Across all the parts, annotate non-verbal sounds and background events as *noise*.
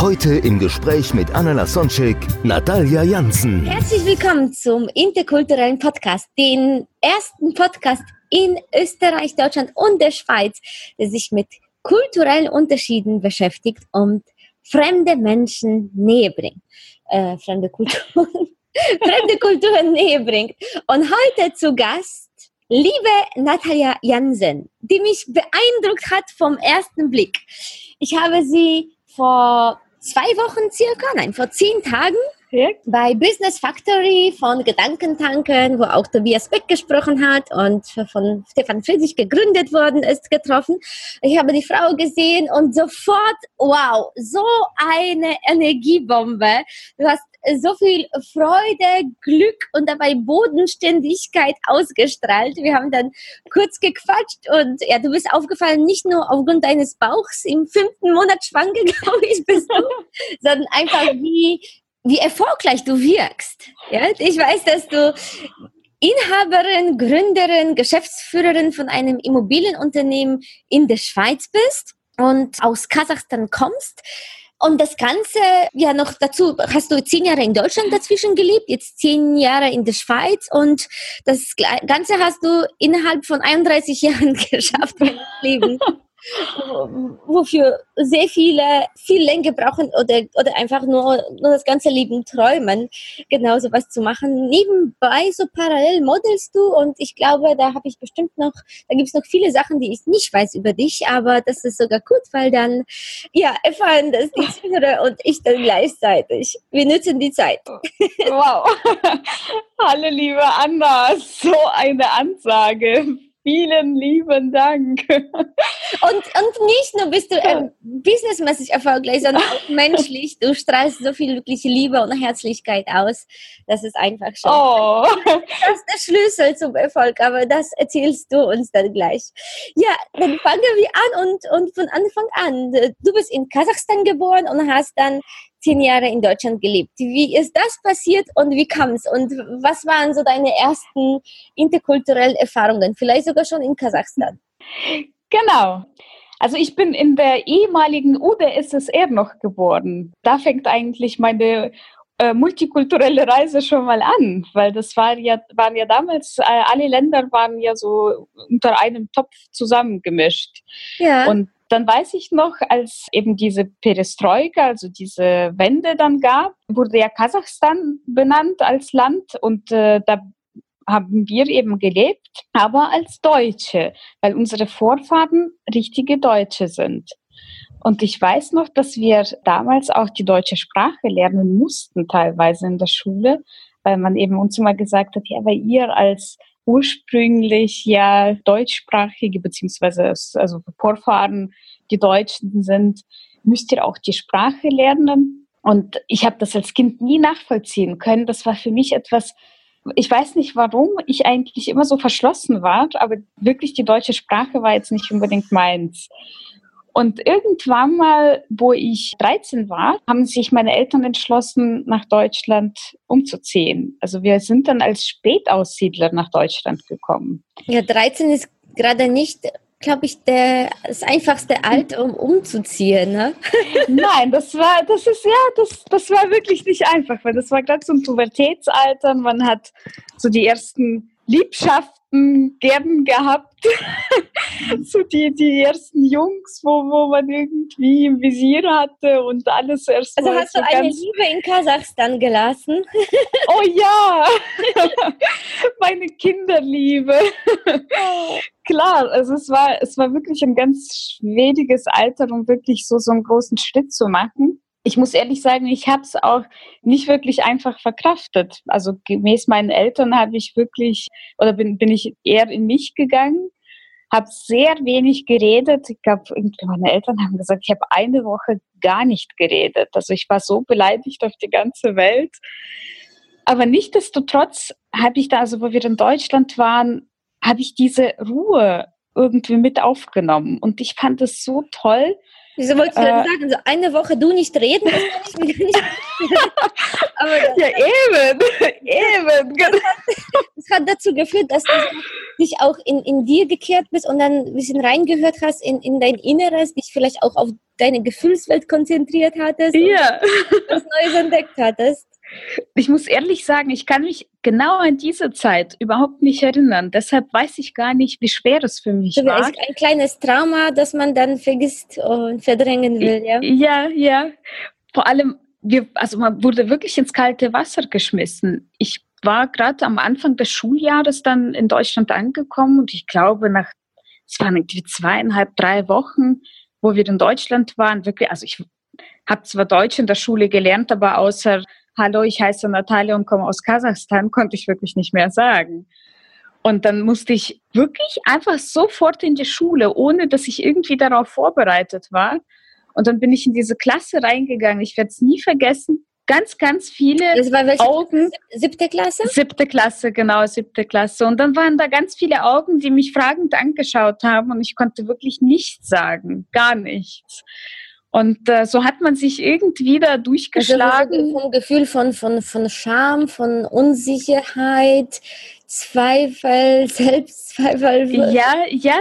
Heute im Gespräch mit Anna Lasonczek, Natalia Jansen. Herzlich willkommen zum interkulturellen Podcast, den ersten Podcast in Österreich, Deutschland und der Schweiz, der sich mit kulturellen Unterschieden beschäftigt und fremde Menschen näher bringt. Äh, fremde Kulturen, *laughs* fremde Kulturen näher bringt. Und heute zu Gast liebe Natalia Jansen, die mich beeindruckt hat vom ersten Blick. Ich habe sie vor zwei Wochen circa, nein, vor zehn Tagen bei Business Factory von Gedankentanken, wo auch Tobias Beck gesprochen hat und von Stefan Friedrich gegründet worden ist, getroffen. Ich habe die Frau gesehen und sofort, wow, so eine Energiebombe. Du hast so viel Freude, Glück und dabei Bodenständigkeit ausgestrahlt. Wir haben dann kurz gequatscht und ja, du bist aufgefallen, nicht nur aufgrund deines Bauchs im fünften Monat schwanger, *laughs* glaube ich, bist du, sondern einfach wie, wie erfolgreich du wirkst. Ja, ich weiß, dass du Inhaberin, Gründerin, Geschäftsführerin von einem Immobilienunternehmen in der Schweiz bist und aus Kasachstan kommst. Und das Ganze, ja noch dazu, hast du zehn Jahre in Deutschland dazwischen gelebt, jetzt zehn Jahre in der Schweiz und das Ganze hast du innerhalb von 31 *laughs* Jahren geschafft, mein Leben wofür sehr viele viel länger brauchen oder, oder einfach nur, nur das ganze Leben träumen, genau so was zu machen. Nebenbei so parallel modelst du und ich glaube, da habe ich bestimmt noch, da gibt es noch viele Sachen, die ich nicht weiß über dich, aber das ist sogar gut, weil dann, ja, erfahren das die *laughs* Zuhörer und ich dann gleichzeitig. Wir nutzen die Zeit. Wow. *laughs* Hallo, liebe Anna, so eine Ansage. Vielen lieben Dank. Und, und nicht nur bist du ähm, businessmäßig erfolgreich, sondern auch *laughs* menschlich. Du strahlst so viel wirkliche Liebe und Herzlichkeit aus. Das ist einfach schön. Oh. Das ist der Schlüssel zum Erfolg, aber das erzählst du uns dann gleich. Ja, dann fangen wir an und, und von Anfang an. Du bist in Kasachstan geboren und hast dann zehn Jahre in Deutschland gelebt. Wie ist das passiert und wie kam es? Und was waren so deine ersten interkulturellen Erfahrungen? Vielleicht sogar schon in Kasachstan. Genau. Also ich bin in der ehemaligen UdSSR noch geboren. Da fängt eigentlich meine äh, multikulturelle Reise schon mal an, weil das war ja, waren ja damals, äh, alle Länder waren ja so unter einem Topf zusammengemischt. Ja. Und dann weiß ich noch, als eben diese Perestroika, also diese Wende dann gab, wurde ja Kasachstan benannt als Land und äh, da haben wir eben gelebt, aber als Deutsche, weil unsere Vorfahren richtige Deutsche sind. Und ich weiß noch, dass wir damals auch die deutsche Sprache lernen mussten, teilweise in der Schule, weil man eben uns immer gesagt hat, ja, weil ihr als ursprünglich ja deutschsprachige beziehungsweise also Vorfahren die Deutschen sind, müsst ihr auch die Sprache lernen. Und ich habe das als Kind nie nachvollziehen können. Das war für mich etwas, ich weiß nicht warum ich eigentlich immer so verschlossen war, aber wirklich die deutsche Sprache war jetzt nicht unbedingt meins. Und irgendwann mal, wo ich 13 war, haben sich meine Eltern entschlossen, nach Deutschland umzuziehen. Also wir sind dann als Spätaussiedler nach Deutschland gekommen. Ja, 13 ist gerade nicht glaube ich, der, das einfachste Alter, um umzuziehen, ne? *laughs* Nein, das war, das ist ja, das, das war wirklich nicht einfach, weil das war gerade so ein Pubertätsalter. Man hat so die ersten Liebschaften gern gehabt. *laughs* *laughs* so die, die ersten Jungs, wo, wo man irgendwie im Visier hatte und alles erst Also hast du eine Liebe in Kasachstan gelassen? *laughs* oh ja, *laughs* meine Kinderliebe. Oh. Klar, also es war, es war wirklich ein ganz schwieriges Alter, um wirklich so, so einen großen Schritt zu machen ich muss ehrlich sagen, ich habe es auch nicht wirklich einfach verkraftet. Also gemäß meinen Eltern habe ich wirklich, oder bin, bin ich eher in mich gegangen. Habe sehr wenig geredet. Ich glaube, meine Eltern haben gesagt, ich habe eine Woche gar nicht geredet. Also ich war so beleidigt auf die ganze Welt. Aber nichtdestotrotz habe ich da, also wo wir in Deutschland waren, habe ich diese Ruhe irgendwie mit aufgenommen. Und ich fand es so toll. Wieso wolltest du äh, sagen, so eine Woche du nicht reden, das kann ich mir nicht *laughs* Aber das, Ja, eben, *laughs* eben. Das hat, das hat, dazu geführt, dass du dich auch in, in dir gekehrt bist und dann ein bisschen reingehört hast in, in dein Inneres, dich vielleicht auch auf deine Gefühlswelt konzentriert hattest ja. und was Neues entdeckt hattest. Ich muss ehrlich sagen, ich kann mich genau an diese Zeit überhaupt nicht erinnern. Deshalb weiß ich gar nicht, wie schwer es für mich so war. Ein kleines Trauma, das man dann vergisst und verdrängen will, ja? Ja, ja. Vor allem, wir, also man wurde wirklich ins kalte Wasser geschmissen. Ich war gerade am Anfang des Schuljahres dann in Deutschland angekommen und ich glaube, nach, es waren irgendwie zweieinhalb, drei Wochen, wo wir in Deutschland waren, wirklich, also ich habe zwar Deutsch in der Schule gelernt, aber außer Hallo, ich heiße Natalia und komme aus Kasachstan, konnte ich wirklich nicht mehr sagen. Und dann musste ich wirklich einfach sofort in die Schule, ohne dass ich irgendwie darauf vorbereitet war. Und dann bin ich in diese Klasse reingegangen. Ich werde es nie vergessen. Ganz, ganz viele das war welche Augen. Siebte Klasse? Siebte Klasse, genau, siebte Klasse. Und dann waren da ganz viele Augen, die mich fragend angeschaut haben und ich konnte wirklich nichts sagen, gar nichts. Und äh, so hat man sich irgendwie da durchgeschlagen. Also vom Gefühl von, von, von Scham, von Unsicherheit, Zweifel, *laughs* Selbstzweifel. Ja, ja,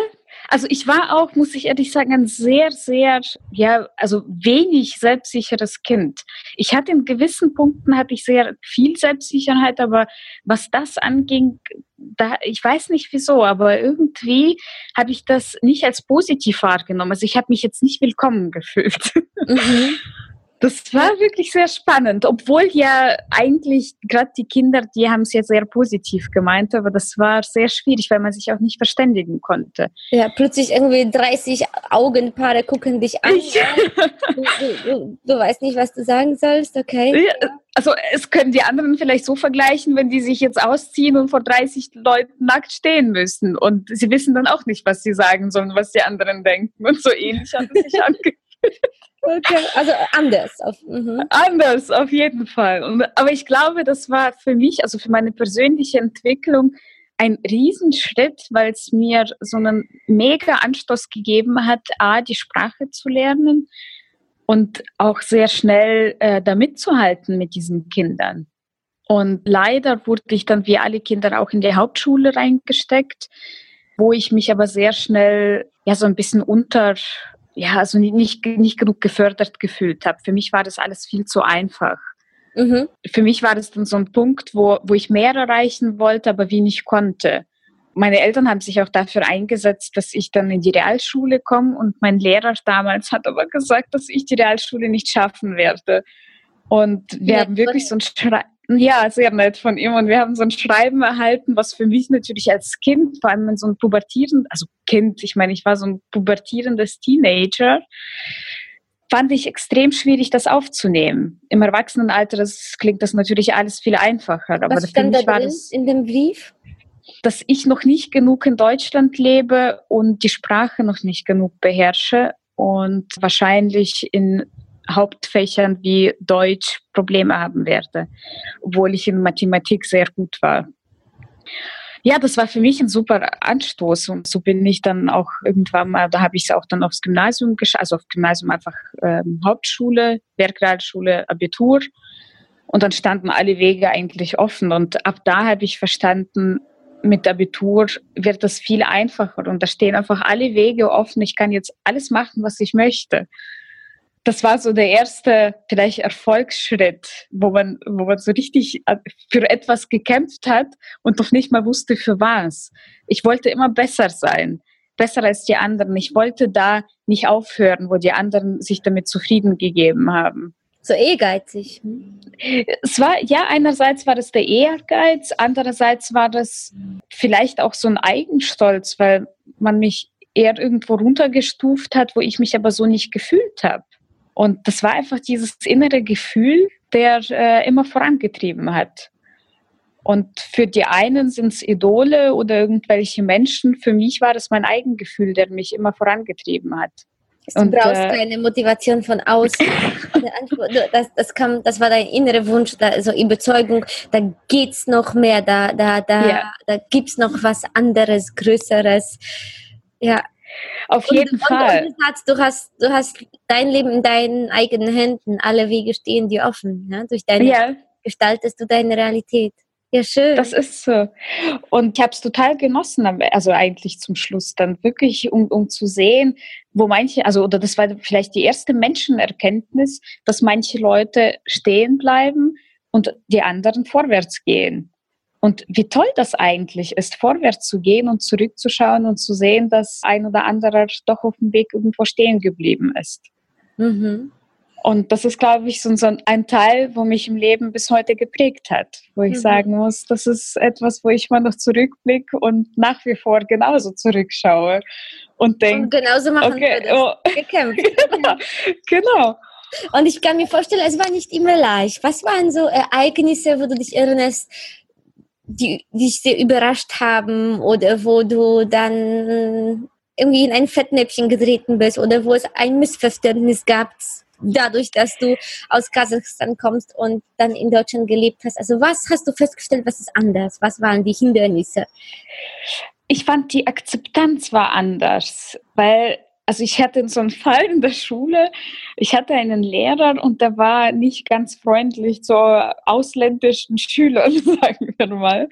also ich war auch, muss ich ehrlich sagen, ein sehr, sehr, ja, also wenig selbstsicheres Kind. Ich hatte in gewissen Punkten hatte ich sehr viel Selbstsicherheit, aber was das anging, da, ich weiß nicht wieso, aber irgendwie habe ich das nicht als positiv wahrgenommen. Also ich habe mich jetzt nicht willkommen gefühlt. Mhm. *laughs* Das war wirklich sehr spannend, obwohl ja eigentlich gerade die Kinder, die haben es ja sehr positiv gemeint, aber das war sehr schwierig, weil man sich auch nicht verständigen konnte. Ja, plötzlich irgendwie 30 Augenpaare gucken dich an. Du, du, du, du, weißt nicht, was du sagen sollst, okay? Ja, also es können die anderen vielleicht so vergleichen, wenn die sich jetzt ausziehen und vor 30 Leuten nackt stehen müssen und sie wissen dann auch nicht, was sie sagen sollen, was die anderen denken und so ähnlich hat es sich *laughs* angefühlt. Okay, also anders. Auf, mhm. Anders, auf jeden Fall. Aber ich glaube, das war für mich, also für meine persönliche Entwicklung, ein Riesenschritt, weil es mir so einen mega Anstoß gegeben hat, A, die Sprache zu lernen und auch sehr schnell äh, da mitzuhalten mit diesen Kindern. Und leider wurde ich dann wie alle Kinder auch in die Hauptschule reingesteckt, wo ich mich aber sehr schnell ja so ein bisschen unter ja, also nicht, nicht genug gefördert gefühlt habe. Für mich war das alles viel zu einfach. Mhm. Für mich war das dann so ein Punkt, wo, wo ich mehr erreichen wollte, aber wie nicht konnte. Meine Eltern haben sich auch dafür eingesetzt, dass ich dann in die Realschule komme und mein Lehrer damals hat aber gesagt, dass ich die Realschule nicht schaffen werde. Und wir ja, haben wirklich so ein Schrei ja, sehr nett von ihm. Und wir haben so ein Schreiben erhalten, was für mich natürlich als Kind, vor allem so ein pubertierend, also Kind, ich meine, ich war so ein pubertierendes Teenager, fand ich extrem schwierig, das aufzunehmen. Im Erwachsenenalter das klingt das natürlich alles viel einfacher. Aber was stand da war das in dem Brief? Dass ich noch nicht genug in Deutschland lebe und die Sprache noch nicht genug beherrsche und wahrscheinlich in Hauptfächern wie Deutsch Probleme haben werde, obwohl ich in Mathematik sehr gut war. Ja, das war für mich ein super Anstoß und so bin ich dann auch irgendwann mal, da habe ich es auch dann aufs Gymnasium geschafft, also auf Gymnasium einfach ähm, Hauptschule, Werkrealschule, Abitur und dann standen alle Wege eigentlich offen und ab da habe ich verstanden, mit Abitur wird das viel einfacher und da stehen einfach alle Wege offen. Ich kann jetzt alles machen, was ich möchte das war so der erste vielleicht Erfolgsschritt, wo man, wo man so richtig äh, für etwas gekämpft hat und noch nicht mal wusste für was. Ich wollte immer besser sein, besser als die anderen. Ich wollte da nicht aufhören, wo die anderen sich damit zufrieden gegeben haben. So ehrgeizig. Es war, ja, einerseits war das der Ehrgeiz, andererseits war das vielleicht auch so ein Eigenstolz, weil man mich eher irgendwo runtergestuft hat, wo ich mich aber so nicht gefühlt habe. Und das war einfach dieses innere Gefühl, der äh, immer vorangetrieben hat. Und für die einen sind es Idole oder irgendwelche Menschen. Für mich war das mein Eigengefühl, der mich immer vorangetrieben hat. Du und, brauchst äh, keine Motivation von außen. das, das, kam, das war dein innerer Wunsch, da, also Überzeugung, da geht es noch mehr, da, da, da, ja. da gibt es noch was anderes, Größeres. Ja. Auf jeden und, Fall. Und, und du, sagst, du, hast, du hast dein Leben in deinen eigenen Händen, alle Wege stehen dir offen. Ja? Durch deine ja. gestaltest du deine Realität. Ja, schön. Das ist so. Und ich habe es total genossen, also eigentlich zum Schluss dann wirklich, um, um zu sehen, wo manche, also oder das war vielleicht die erste Menschenerkenntnis, dass manche Leute stehen bleiben und die anderen vorwärts gehen. Und wie toll das eigentlich ist, vorwärts zu gehen und zurückzuschauen und zu sehen, dass ein oder anderer doch auf dem Weg irgendwo stehen geblieben ist. Mhm. Und das ist, glaube ich, so ein Teil, wo mich im Leben bis heute geprägt hat, wo ich mhm. sagen muss, das ist etwas, wo ich mal noch zurückblicke und nach wie vor genauso zurückschaue und denke. Und genauso machen okay, wir das. Oh. *laughs* Gekämpft. *laughs* genau. genau. Und ich kann mir vorstellen, es war nicht immer leicht. Was waren so Ereignisse, wo du dich erinnerst, die dich sehr überrascht haben oder wo du dann irgendwie in ein Fettnäpfchen getreten bist oder wo es ein Missverständnis gab dadurch, dass du aus Kasachstan kommst und dann in Deutschland gelebt hast? Also was hast du festgestellt, was ist anders? Was waren die Hindernisse? Ich fand, die Akzeptanz war anders, weil also ich hatte so einen Fall in der Schule. Ich hatte einen Lehrer und der war nicht ganz freundlich zu ausländischen Schülern, *laughs* sagen wir mal.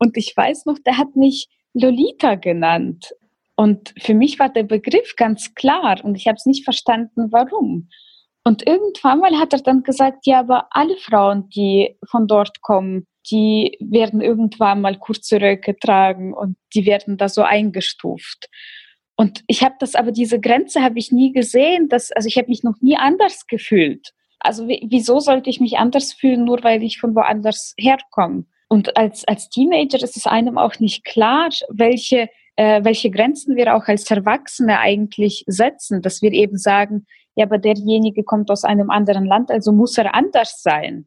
Und ich weiß noch, der hat mich Lolita genannt. Und für mich war der Begriff ganz klar und ich habe es nicht verstanden, warum. Und irgendwann mal hat er dann gesagt, ja, aber alle Frauen, die von dort kommen, die werden irgendwann mal kurze Röcke tragen und die werden da so eingestuft. Und ich habe das aber, diese Grenze habe ich nie gesehen, dass, also ich habe mich noch nie anders gefühlt. Also wieso sollte ich mich anders fühlen, nur weil ich von woanders herkomme? Und als, als Teenager ist es einem auch nicht klar, welche, äh, welche Grenzen wir auch als Erwachsene eigentlich setzen, dass wir eben sagen, ja, aber derjenige kommt aus einem anderen Land, also muss er anders sein.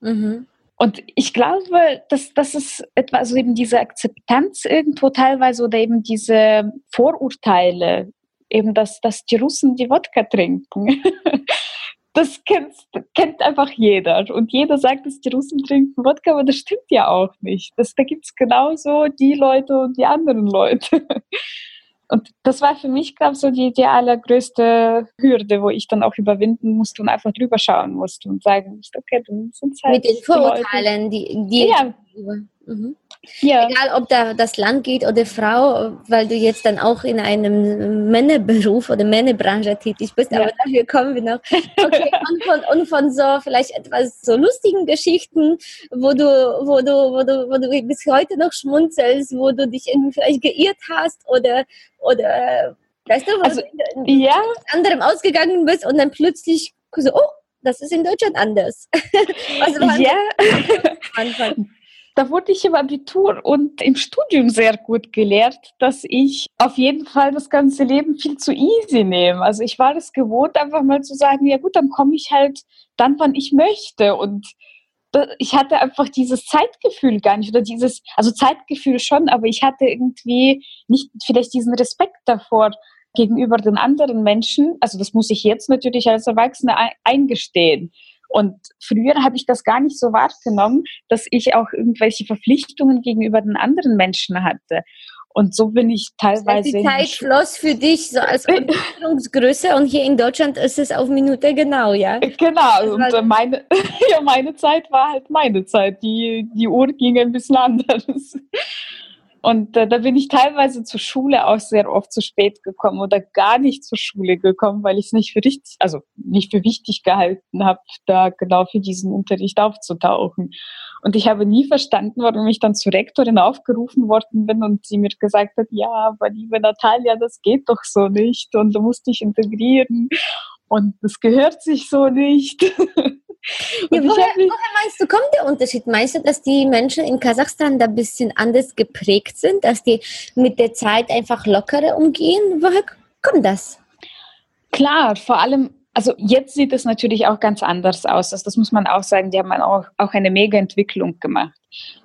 Mhm. Und ich glaube, dass das ist etwa, also eben diese Akzeptanz irgendwo teilweise oder eben diese Vorurteile, eben dass, dass die Russen die Wodka trinken. *laughs* das kennt, kennt einfach jeder. Und jeder sagt, dass die Russen trinken Wodka, aber das stimmt ja auch nicht. Das, da gibt es genauso die Leute und die anderen Leute. *laughs* Und das war für mich, glaube ich, so die, die allergrößte Hürde, wo ich dann auch überwinden musste und einfach drüber schauen musste und sagen musste, okay, dann sind es halt Mit den Vorurteilen, die, die, ja. Mhm. Ja. Egal, ob da das Land geht oder Frau, weil du jetzt dann auch in einem Männerberuf oder Männerbranche tätig bist, ja. aber dafür kommen wir noch. Okay, *laughs* und, von, und von so vielleicht etwas so lustigen Geschichten, wo du, wo du, wo du, wo du bis heute noch schmunzelst, wo du dich irgendwie vielleicht geirrt hast oder, oder weißt du, wo also, du ja. anderem ausgegangen bist und dann plötzlich so, oh, das ist in Deutschland anders. *laughs* also ja. Anfang da wurde ich im Abitur und im Studium sehr gut gelehrt, dass ich auf jeden Fall das ganze Leben viel zu easy nehme. Also ich war es gewohnt, einfach mal zu sagen, ja gut, dann komme ich halt dann, wann ich möchte. Und ich hatte einfach dieses Zeitgefühl gar nicht oder dieses, also Zeitgefühl schon, aber ich hatte irgendwie nicht vielleicht diesen Respekt davor gegenüber den anderen Menschen. Also das muss ich jetzt natürlich als Erwachsene eingestehen. Und früher habe ich das gar nicht so wahrgenommen, dass ich auch irgendwelche Verpflichtungen gegenüber den anderen Menschen hatte. Und so bin ich teilweise. Die Zeit floss für dich so als Orientierungsgröße und hier in Deutschland ist es auf Minute genau, ja? Genau, und äh, meine, *laughs* ja, meine Zeit war halt meine Zeit. Die, die Uhr ging ein bisschen *laughs* anders. Und äh, da bin ich teilweise zur Schule auch sehr oft zu spät gekommen oder gar nicht zur Schule gekommen, weil ich es nicht für richtig, also nicht für wichtig gehalten habe, da genau für diesen Unterricht aufzutauchen. Und ich habe nie verstanden, warum ich dann zur Rektorin aufgerufen worden bin und sie mir gesagt hat, ja, aber liebe Natalia, das geht doch so nicht und du musst dich integrieren und das gehört sich so nicht. *laughs* Ja, woher, woher, meinst du, kommt der Unterschied? Meinst du, dass die Menschen in Kasachstan da ein bisschen anders geprägt sind, dass die mit der Zeit einfach lockerer umgehen? Woher kommt das? Klar, vor allem Also jetzt sieht es natürlich auch ganz anders aus. Also das muss man auch sagen, die haben auch, auch eine mega Entwicklung gemacht.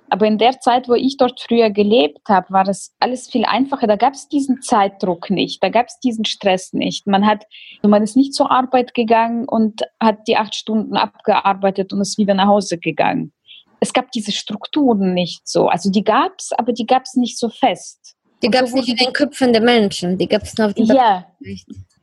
Aber in der Zeit, wo ich dort früher gelebt habe, war das alles viel einfacher. Da gab es diesen Zeitdruck nicht, da gab es diesen Stress nicht. Man hat, man ist nicht zur Arbeit gegangen und hat die acht Stunden abgearbeitet und ist wieder nach Hause gegangen. Es gab diese Strukturen nicht so. Also die gab es, aber die gab es nicht so fest. Die gab es nicht in den Köpfen der Menschen, die gab es nur auf dem Ja,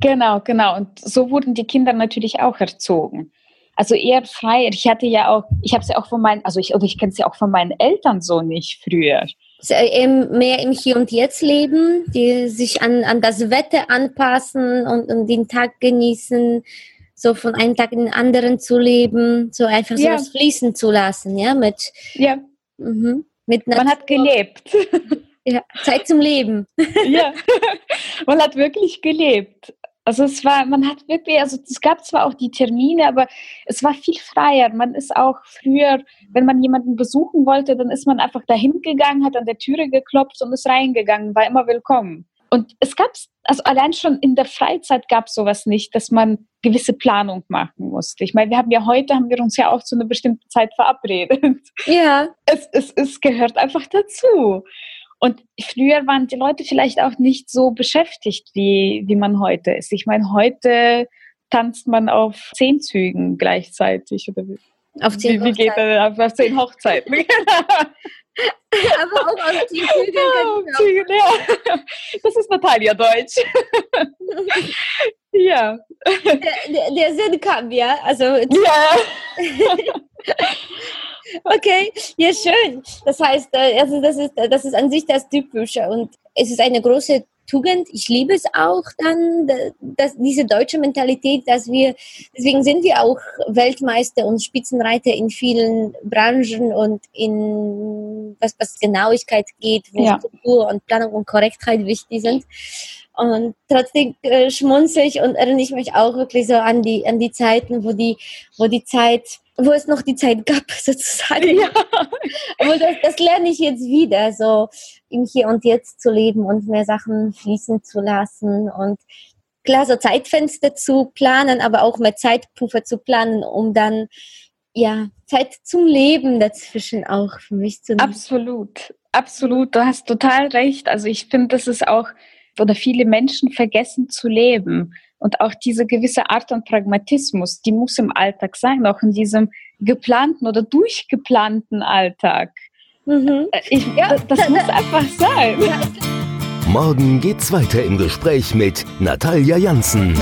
genau, genau. Und so wurden die Kinder natürlich auch erzogen. Also eher frei. Ich hatte ja auch, ich habe es ja auch von meinen, also ich, ich kenne es ja auch von meinen Eltern so nicht früher. mehr im Hier und Jetzt leben, die sich an, an das Wetter anpassen und, und den Tag genießen, so von einem Tag in den anderen zu leben, so einfach so ja. was fließen zu lassen, ja, mit, ja. Mhm, mit Man hat gelebt. Ja, Zeit zum Leben. *laughs* ja, man hat wirklich gelebt. Also es war, man hat wirklich, also es gab zwar auch die Termine, aber es war viel freier. Man ist auch früher, wenn man jemanden besuchen wollte, dann ist man einfach dahin gegangen, hat an der Türe geklopft und ist reingegangen, war immer willkommen. Und es gab, also allein schon in der Freizeit gab es sowas nicht, dass man gewisse Planung machen musste. Ich meine, wir haben ja heute, haben wir uns ja auch zu einer bestimmten Zeit verabredet. Ja. Es, es, es gehört einfach dazu. Und früher waren die Leute vielleicht auch nicht so beschäftigt, wie, wie man heute ist. Ich meine, heute tanzt man auf zehn Zügen gleichzeitig. Oder wie, auf zehn wie, wie geht das? Auf zehn Hochzeiten. *laughs* Aber auch auf zehn Zügen. Ja, ja. Das ist Natalia Deutsch. *laughs* ja. Der, der, der Sinn kam, ja. Also, ja. *laughs* Okay, ja schön. Das heißt, äh, also das ist, das ist an sich das Typische und es ist eine große Tugend. Ich liebe es auch dann, dass diese deutsche Mentalität, dass wir, deswegen sind wir auch Weltmeister und Spitzenreiter in vielen Branchen und in was, was Genauigkeit geht, wo ja. Struktur und Planung und Korrektheit wichtig sind. Und trotzdem äh, schmunzel ich und erinnere ich mich auch wirklich so an die, an die Zeiten, wo die, wo die Zeit wo es noch die Zeit gab, *laughs* sozusagen. Ja. *laughs* Aber das, das lerne ich jetzt wieder, so im Hier und Jetzt zu leben und mehr Sachen fließen zu lassen und klar, so Zeitfenster zu planen, aber auch mehr Zeitpuffer zu planen, um dann ja Zeit zum Leben dazwischen auch für mich zu nehmen. Absolut, absolut. Du hast total recht. Also ich finde, das ist auch, oder viele Menschen vergessen zu leben. Und auch diese gewisse Art von Pragmatismus, die muss im Alltag sein, auch in diesem geplanten oder durchgeplanten Alltag. Mhm. Äh, ich, ja, das, das muss einfach sein. Morgen geht's weiter im Gespräch mit Natalia Janssen.